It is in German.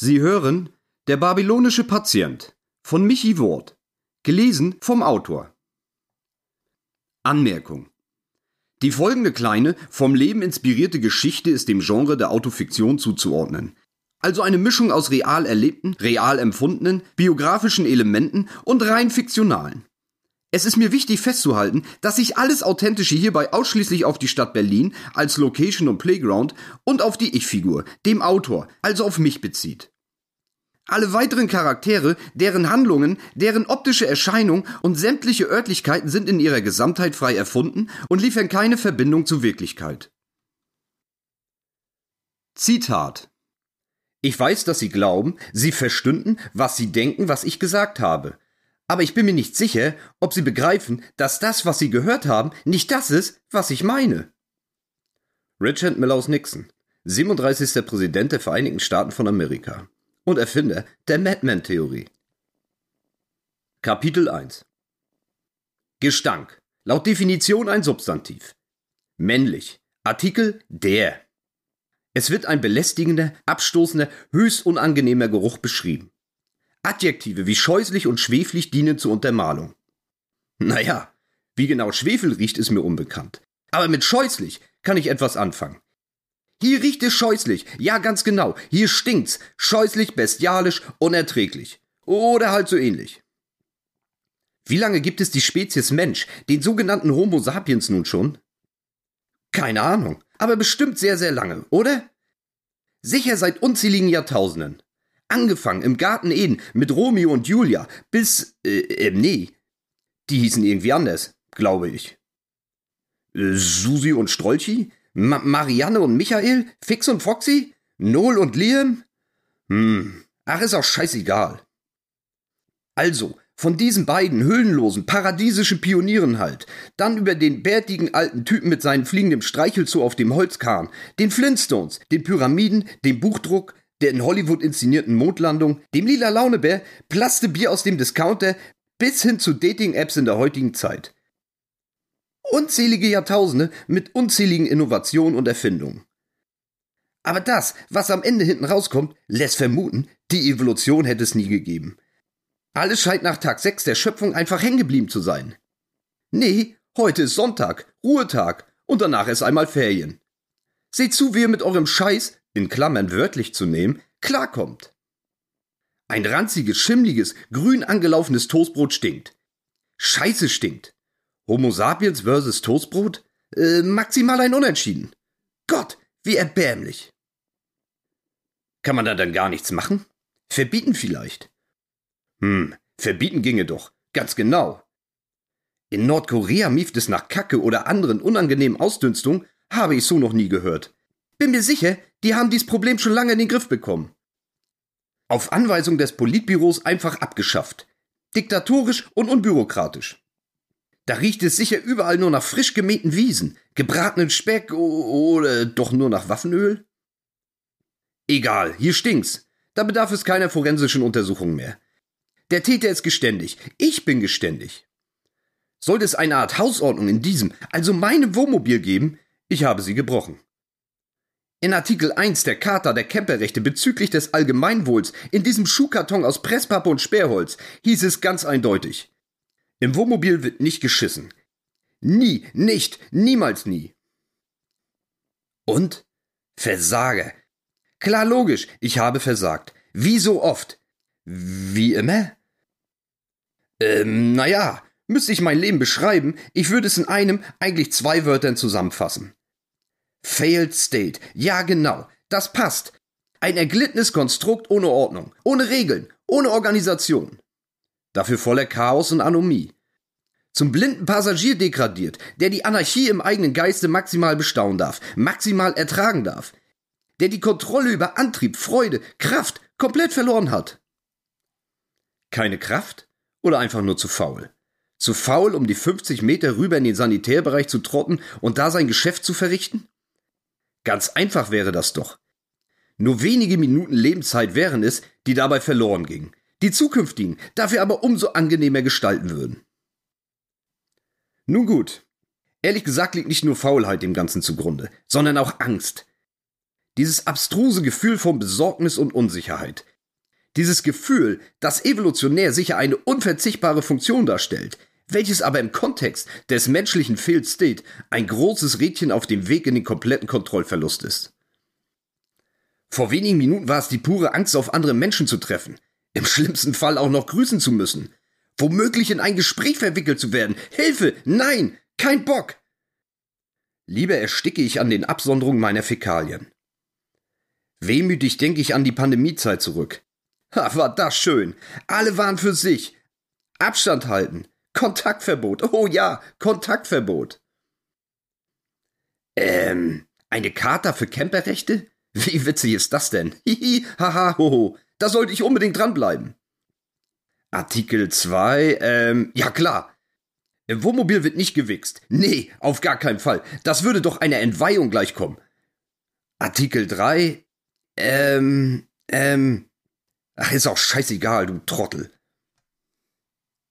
Sie hören Der babylonische Patient von Michi Wort, gelesen vom Autor. Anmerkung. Die folgende kleine, vom Leben inspirierte Geschichte ist dem Genre der Autofiktion zuzuordnen. Also eine Mischung aus real erlebten, real empfundenen, biografischen Elementen und rein fiktionalen. Es ist mir wichtig festzuhalten, dass sich alles Authentische hierbei ausschließlich auf die Stadt Berlin als Location und Playground und auf die Ich-Figur, dem Autor, also auf mich bezieht. Alle weiteren Charaktere, deren Handlungen, deren optische Erscheinung und sämtliche Örtlichkeiten sind in ihrer Gesamtheit frei erfunden und liefern keine Verbindung zur Wirklichkeit. Zitat Ich weiß, dass Sie glauben, Sie verstünden, was Sie denken, was ich gesagt habe. Aber ich bin mir nicht sicher, ob Sie begreifen, dass das, was Sie gehört haben, nicht das ist, was ich meine. Richard Milhouse Nixon, 37. Präsident der Vereinigten Staaten von Amerika und Erfinder der Madman-Theorie. Kapitel 1 Gestank. Laut Definition ein Substantiv. Männlich. Artikel der. Es wird ein belästigender, abstoßender, höchst unangenehmer Geruch beschrieben. Adjektive wie scheußlich und schweflich dienen zur Untermalung. Naja, wie genau Schwefel riecht, ist mir unbekannt. Aber mit scheußlich kann ich etwas anfangen. Hier riecht es scheußlich. Ja, ganz genau. Hier stinkt's. Scheußlich, bestialisch, unerträglich. Oder halt so ähnlich. Wie lange gibt es die Spezies Mensch, den sogenannten Homo sapiens nun schon? Keine Ahnung, aber bestimmt sehr, sehr lange, oder? Sicher seit unzähligen Jahrtausenden. Angefangen im Garten Eden mit Romeo und Julia bis, äh, äh nee, die hießen irgendwie anders, glaube ich. Susi und Strolchi? Ma Marianne und Michael? Fix und Foxy? Noel und Liam? Hm, ach, ist auch scheißegal. Also, von diesen beiden höhlenlosen, paradiesischen Pionieren halt. Dann über den bärtigen alten Typen mit seinem fliegenden Streichelzoo auf dem Holzkahn, den Flintstones, den Pyramiden, dem Buchdruck, der in Hollywood inszenierten Mondlandung, dem lila Launebär, Plaste Bier aus dem Discounter bis hin zu Dating-Apps in der heutigen Zeit. Unzählige Jahrtausende mit unzähligen Innovationen und Erfindungen. Aber das, was am Ende hinten rauskommt, lässt vermuten, die Evolution hätte es nie gegeben. Alles scheint nach Tag 6 der Schöpfung einfach hängen geblieben zu sein. Nee, heute ist Sonntag, Ruhetag und danach ist einmal Ferien. Seht zu, wie ihr mit eurem Scheiß in Klammern wörtlich zu nehmen, klarkommt. Ein ranziges, schimmliges, grün angelaufenes Toastbrot stinkt. Scheiße stinkt. Homo sapiens versus Toastbrot? Äh, maximal ein Unentschieden. Gott, wie erbärmlich. Kann man da dann gar nichts machen? Verbieten vielleicht. Hm, verbieten ginge doch. Ganz genau. In Nordkorea mieft es nach Kacke oder anderen unangenehmen Ausdünstungen, habe ich so noch nie gehört. Bin mir sicher, die haben dieses Problem schon lange in den Griff bekommen. Auf Anweisung des Politbüros einfach abgeschafft. Diktatorisch und unbürokratisch. Da riecht es sicher überall nur nach frisch gemähten Wiesen, gebratenen Speck oder doch nur nach Waffenöl? Egal, hier stinkt's. Da bedarf es keiner forensischen Untersuchung mehr. Der Täter ist geständig. Ich bin geständig. Sollte es eine Art Hausordnung in diesem, also meinem Wohnmobil geben, ich habe sie gebrochen. In Artikel 1 der Charta der Camperrechte bezüglich des Allgemeinwohls in diesem Schuhkarton aus Presspappe und Sperrholz hieß es ganz eindeutig. Im Wohnmobil wird nicht geschissen. Nie, nicht, niemals nie. Und? Versage. Klar logisch, ich habe versagt. Wie so oft. Wie immer? Ähm, naja, müsste ich mein Leben beschreiben, ich würde es in einem, eigentlich zwei Wörtern zusammenfassen. Failed State. Ja, genau. Das passt. Ein erglittenes Konstrukt ohne Ordnung, ohne Regeln, ohne Organisation. Dafür voller Chaos und Anomie. Zum blinden Passagier degradiert, der die Anarchie im eigenen Geiste maximal bestaunen darf, maximal ertragen darf. Der die Kontrolle über Antrieb, Freude, Kraft komplett verloren hat. Keine Kraft? Oder einfach nur zu faul? Zu faul, um die 50 Meter rüber in den Sanitärbereich zu trotten und da sein Geschäft zu verrichten? Ganz einfach wäre das doch. Nur wenige Minuten Lebenszeit wären es, die dabei verloren gingen, die zukünftigen dafür aber umso angenehmer gestalten würden. Nun gut. Ehrlich gesagt liegt nicht nur Faulheit dem Ganzen zugrunde, sondern auch Angst. Dieses abstruse Gefühl von Besorgnis und Unsicherheit. Dieses Gefühl, das evolutionär sicher eine unverzichtbare Funktion darstellt, welches aber im Kontext des menschlichen Failed State ein großes Rädchen auf dem Weg in den kompletten Kontrollverlust ist. Vor wenigen Minuten war es die pure Angst, auf andere Menschen zu treffen, im schlimmsten Fall auch noch grüßen zu müssen, womöglich in ein Gespräch verwickelt zu werden. Hilfe! Nein! Kein Bock! Lieber ersticke ich an den Absonderungen meiner Fäkalien. Wehmütig denke ich an die Pandemiezeit zurück. Ha, war das schön. Alle waren für sich. Abstand halten. Kontaktverbot. Oh ja, Kontaktverbot. Ähm, eine Charta für Camperrechte? Wie witzig ist das denn? Hihi, haha, hoho. Da sollte ich unbedingt dranbleiben. Artikel 2, ähm, ja klar. Im Wohnmobil wird nicht gewichst. Nee, auf gar keinen Fall. Das würde doch einer Entweihung gleichkommen. Artikel 3, ähm, ähm, ach, ist auch scheißegal, du Trottel.